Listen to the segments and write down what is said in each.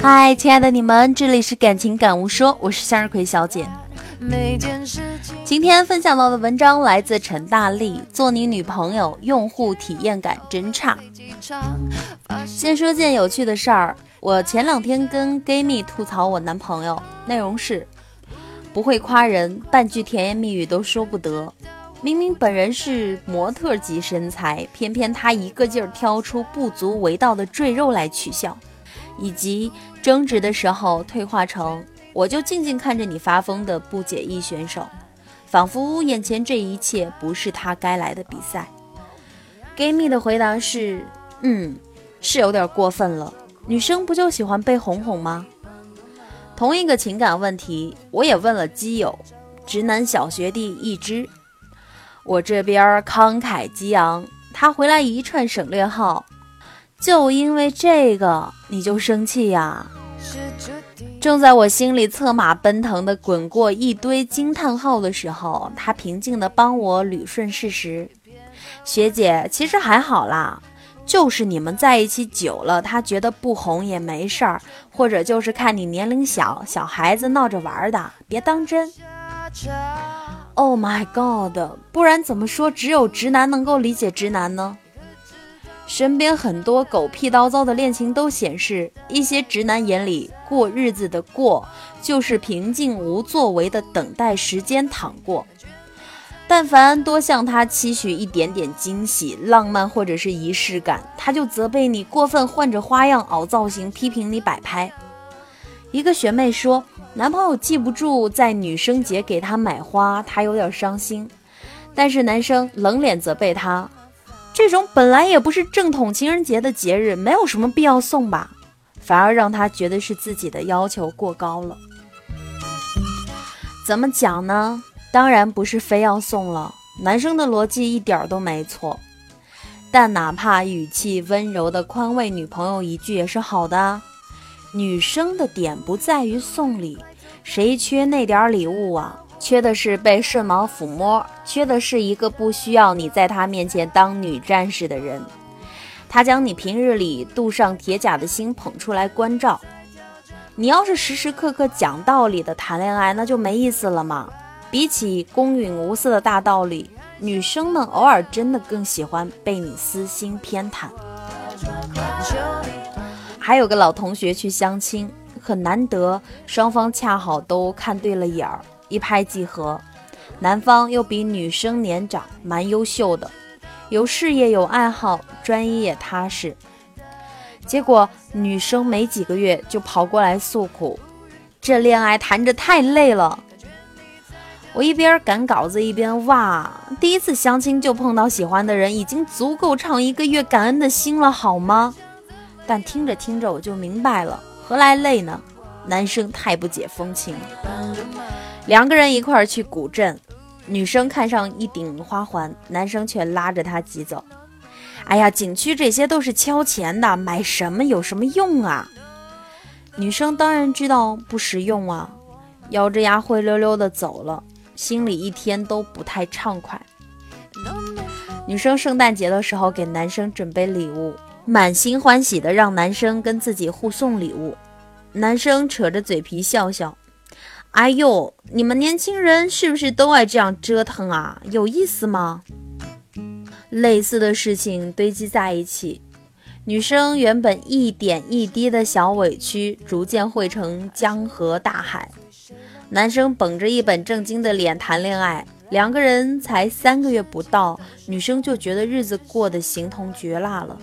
嗨，亲爱的你们，这里是感情感悟说，我是向日葵小姐。今天分享到的文章来自陈大力，做你女朋友用户体验感真差。先说件有趣的事儿，我前两天跟 gay 蜜吐槽我男朋友，内容是不会夸人，半句甜言蜜语都说不得。明明本人是模特级身材，偏偏他一个劲儿挑出不足为道的赘肉来取笑，以及争执的时候退化成。我就静静看着你发疯的不解意选手，仿佛眼前这一切不是他该来的比赛。gay 蜜的回答是：嗯，是有点过分了。女生不就喜欢被哄哄吗？同一个情感问题，我也问了基友，直男小学弟一只。我这边慷慨激昂，他回来一串省略号。就因为这个你就生气呀？正在我心里策马奔腾的滚过一堆惊叹号的时候，他平静的帮我捋顺事实。学姐，其实还好啦，就是你们在一起久了，他觉得不红也没事儿，或者就是看你年龄小，小孩子闹着玩的，别当真。Oh my god，不然怎么说只有直男能够理解直男呢？身边很多狗屁叨糟的恋情都显示，一些直男眼里过日子的过，就是平静无作为的等待时间淌过。但凡多向他期许一点点惊喜、浪漫或者是仪式感，他就责备你过分换着花样凹造型，批评你摆拍。一个学妹说，男朋友记不住在女生节给她买花，她有点伤心，但是男生冷脸责备她。这种本来也不是正统情人节的节日，没有什么必要送吧，反而让他觉得是自己的要求过高了。怎么讲呢？当然不是非要送了，男生的逻辑一点都没错。但哪怕语气温柔的宽慰女朋友一句也是好的。女生的点不在于送礼，谁缺那点礼物啊？缺的是被顺毛抚摸，缺的是一个不需要你在他面前当女战士的人。他将你平日里镀上铁甲的心捧出来关照。你要是时时刻刻讲道理的谈恋爱，那就没意思了嘛。比起公允无私的大道理，女生们偶尔真的更喜欢被你私心偏袒。还有个老同学去相亲，很难得，双方恰好都看对了眼儿。一拍即合，男方又比女生年长，蛮优秀的，有事业有爱好，专一也踏实。结果女生没几个月就跑过来诉苦，这恋爱谈着太累了。我一边赶稿子一边哇，第一次相亲就碰到喜欢的人，已经足够唱一个月感恩的心了，好吗？但听着听着我就明白了，何来累呢？男生太不解风情。两个人一块儿去古镇，女生看上一顶花环，男生却拉着她急走。哎呀，景区这些都是敲钱的，买什么有什么用啊？女生当然知道不实用啊，咬着牙灰溜溜的走了，心里一天都不太畅快。女生圣诞节的时候给男生准备礼物，满心欢喜的让男生跟自己互送礼物，男生扯着嘴皮笑笑。哎呦，你们年轻人是不是都爱这样折腾啊？有意思吗？类似的事情堆积在一起，女生原本一点一滴的小委屈，逐渐汇成江河大海。男生绷着一本正经的脸谈恋爱，两个人才三个月不到，女生就觉得日子过得形同绝蜡了。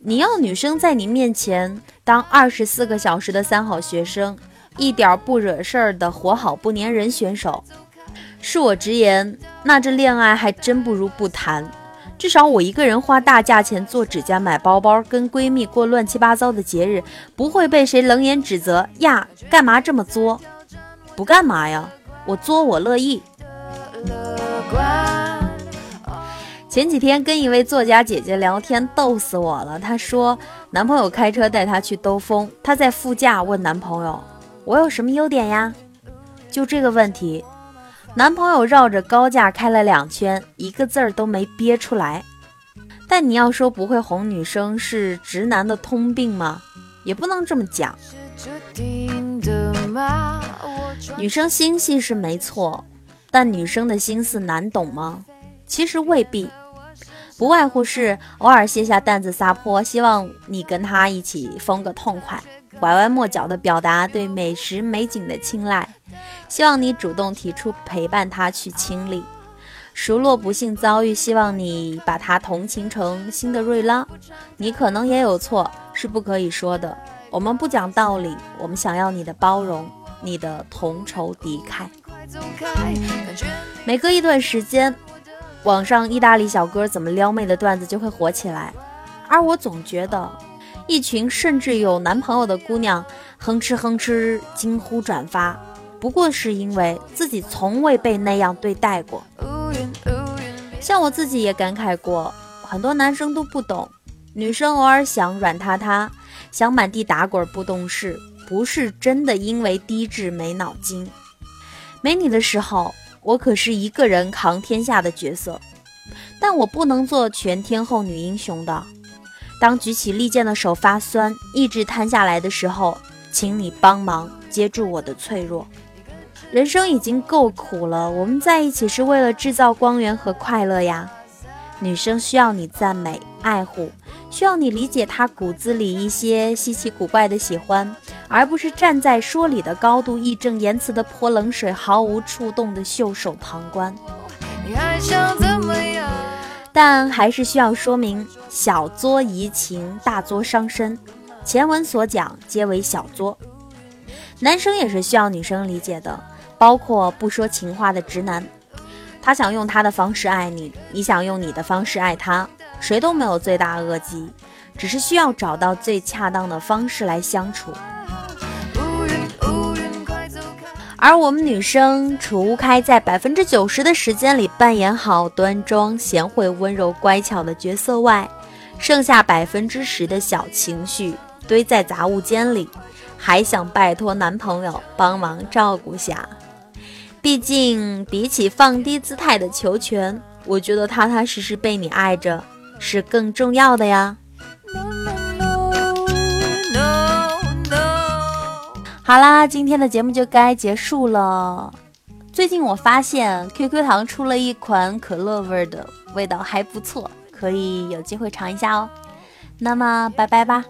你要女生在你面前当二十四个小时的三好学生，一点不惹事儿的活好不粘人选手，恕我直言，那这恋爱还真不如不谈。至少我一个人花大价钱做指甲、买包包，跟闺蜜过乱七八糟的节日，不会被谁冷眼指责呀？干嘛这么作？不干嘛呀？我作我乐意。前几天跟一位作家姐姐聊天，逗死我了。她说，男朋友开车带她去兜风，她在副驾问男朋友：“我有什么优点呀？”就这个问题，男朋友绕着高架开了两圈，一个字儿都没憋出来。但你要说不会哄女生是直男的通病吗？也不能这么讲。女生心细是没错，但女生的心思难懂吗？其实未必，不外乎是偶尔卸下担子撒泼，希望你跟他一起疯个痛快，拐弯抹角的表达对美食美景的青睐，希望你主动提出陪伴他去亲历。熟络不幸遭遇，希望你把他同情成辛德瑞拉。你可能也有错，是不可以说的。我们不讲道理，我们想要你的包容，你的同仇敌忾。每隔一段时间，网上意大利小哥怎么撩妹的段子就会火起来，而我总觉得，一群甚至有男朋友的姑娘哼哧哼哧惊呼转发，不过是因为自己从未被那样对待过。像我自己也感慨过，很多男生都不懂，女生偶尔想软塌塌，想满地打滚不懂事，不是真的因为低智没脑筋。没你的时候，我可是一个人扛天下的角色，但我不能做全天候女英雄的。当举起利剑的手发酸，意志瘫下来的时候，请你帮忙接住我的脆弱。人生已经够苦了，我们在一起是为了制造光源和快乐呀。女生需要你赞美、爱护，需要你理解她骨子里一些稀奇古怪的喜欢，而不是站在说理的高度义正言辞的泼冷水，毫无触动的袖手旁观。你还想怎么样但还是需要说明：小作怡情，大作伤身。前文所讲皆为小作，男生也是需要女生理解的。包括不说情话的直男，他想用他的方式爱你，你想用你的方式爱他，谁都没有罪大恶极，只是需要找到最恰当的方式来相处。而我们女生，除开在百分之九十的时间里扮演好端庄、贤惠、温柔、乖巧的角色外，剩下百分之十的小情绪堆在杂物间里，还想拜托男朋友帮忙照顾下。毕竟，比起放低姿态的求全，我觉得踏踏实实被你爱着是更重要的呀。好啦，今天的节目就该结束了。最近我发现 QQ 糖出了一款可乐味的，味道还不错，可以有机会尝一下哦。那么，拜拜吧。